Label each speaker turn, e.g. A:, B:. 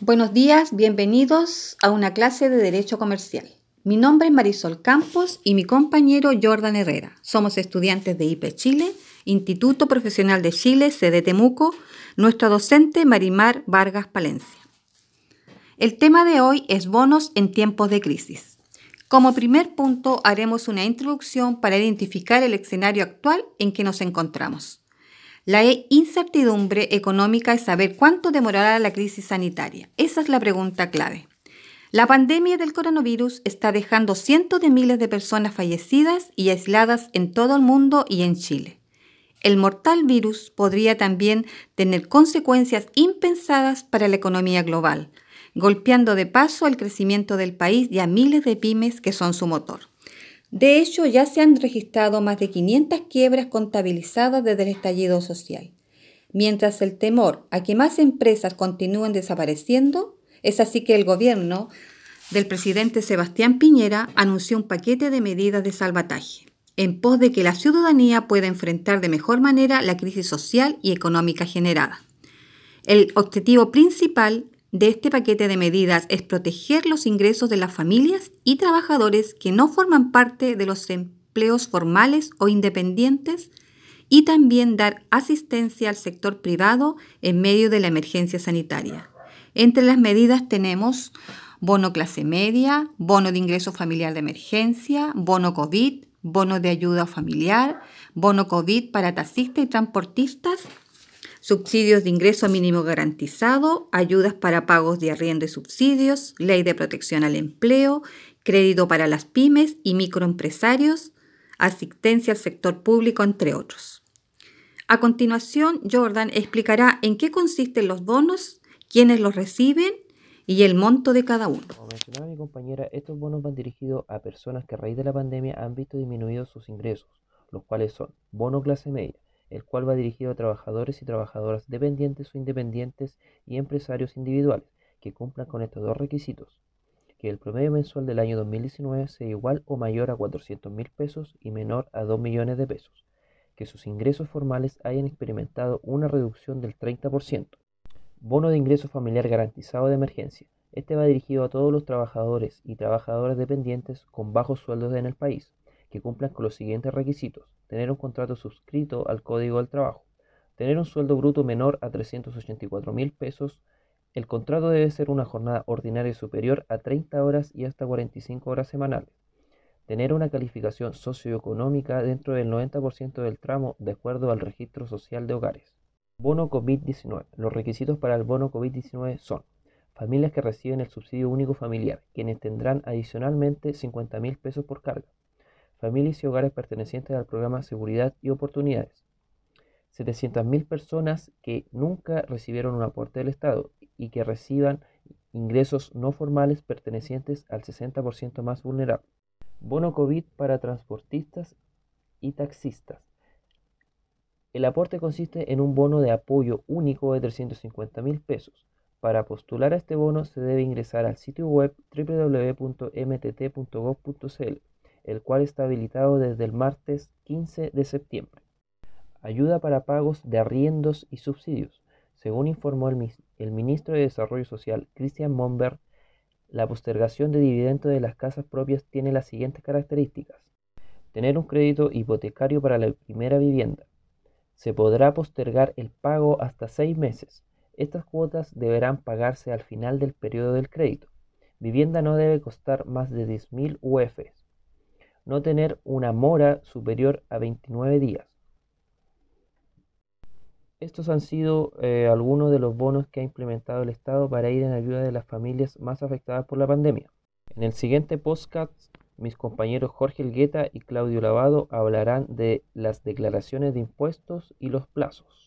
A: Buenos días, bienvenidos a una clase de Derecho Comercial. Mi nombre es Marisol Campos y mi compañero Jordan Herrera. Somos estudiantes de IP Chile, Instituto Profesional de Chile, sede Temuco, nuestra docente Marimar Vargas Palencia. El tema de hoy es bonos en tiempos de crisis. Como primer punto haremos una introducción para identificar el escenario actual en que nos encontramos. La incertidumbre económica es saber cuánto demorará la crisis sanitaria. Esa es la pregunta clave. La pandemia del coronavirus está dejando cientos de miles de personas fallecidas y aisladas en todo el mundo y en Chile. El mortal virus podría también tener consecuencias impensadas para la economía global, golpeando de paso el crecimiento del país y a miles de pymes que son su motor. De hecho, ya se han registrado más de 500 quiebras contabilizadas desde el estallido social. Mientras el temor a que más empresas continúen desapareciendo, es así que el gobierno del presidente Sebastián Piñera anunció un paquete de medidas de salvataje, en pos de que la ciudadanía pueda enfrentar de mejor manera la crisis social y económica generada. El objetivo principal de este paquete de medidas es proteger los ingresos de las familias y trabajadores que no forman parte de los empleos formales o independientes y también dar asistencia al sector privado en medio de la emergencia sanitaria. Entre las medidas tenemos bono clase media, bono de ingreso familiar de emergencia, bono COVID, bono de ayuda familiar, bono COVID para taxistas y transportistas, subsidios de ingreso mínimo garantizado, ayudas para pagos de arriendo y subsidios, ley de protección al empleo, crédito para las pymes y microempresarios, asistencia al sector público, entre otros. A continuación, Jordan explicará en qué consisten los bonos, quiénes los reciben y el monto de cada uno.
B: Como mencionaba mi compañera, estos bonos van dirigidos a personas que a raíz de la pandemia han visto disminuidos sus ingresos, los cuales son bono clase media, el cual va dirigido a trabajadores y trabajadoras dependientes o independientes y empresarios individuales que cumplan con estos dos requisitos. Que el promedio mensual del año 2019 sea igual o mayor a 400 mil pesos y menor a 2 millones de pesos. Que sus ingresos formales hayan experimentado una reducción del 30%. Bono de ingreso familiar garantizado de emergencia. Este va dirigido a todos los trabajadores y trabajadoras dependientes con bajos sueldos en el país, que cumplan con los siguientes requisitos. Tener un contrato suscrito al Código del Trabajo. Tener un sueldo bruto menor a 384 mil pesos. El contrato debe ser una jornada ordinaria superior a 30 horas y hasta 45 horas semanales. Tener una calificación socioeconómica dentro del 90% del tramo de acuerdo al registro social de hogares. Bono COVID-19. Los requisitos para el bono COVID-19 son familias que reciben el subsidio único familiar, quienes tendrán adicionalmente 50 mil pesos por carga familias y hogares pertenecientes al programa Seguridad y Oportunidades. 700.000 personas que nunca recibieron un aporte del Estado y que reciban ingresos no formales pertenecientes al 60% más vulnerable. Bono COVID para transportistas y taxistas. El aporte consiste en un bono de apoyo único de 350.000 pesos. Para postular a este bono se debe ingresar al sitio web www.mtt.gov.cl el cual está habilitado desde el martes 15 de septiembre. Ayuda para pagos de arriendos y subsidios. Según informó el, ministro de Desarrollo Social, Christian Monberg, la postergación de dividendo de las casas propias tiene las siguientes características. Tener un crédito hipotecario para la primera vivienda. Se podrá postergar el pago hasta seis meses. Estas cuotas deberán pagarse al final del periodo del crédito. Vivienda no debe costar más de 10.000 UFs no tener una mora superior a 29 días. Estos han sido eh, algunos de los bonos que ha implementado el Estado para ir en ayuda de las familias más afectadas por la pandemia. En el siguiente podcast, mis compañeros Jorge Elgueta y Claudio Lavado hablarán de las declaraciones de impuestos y los plazos.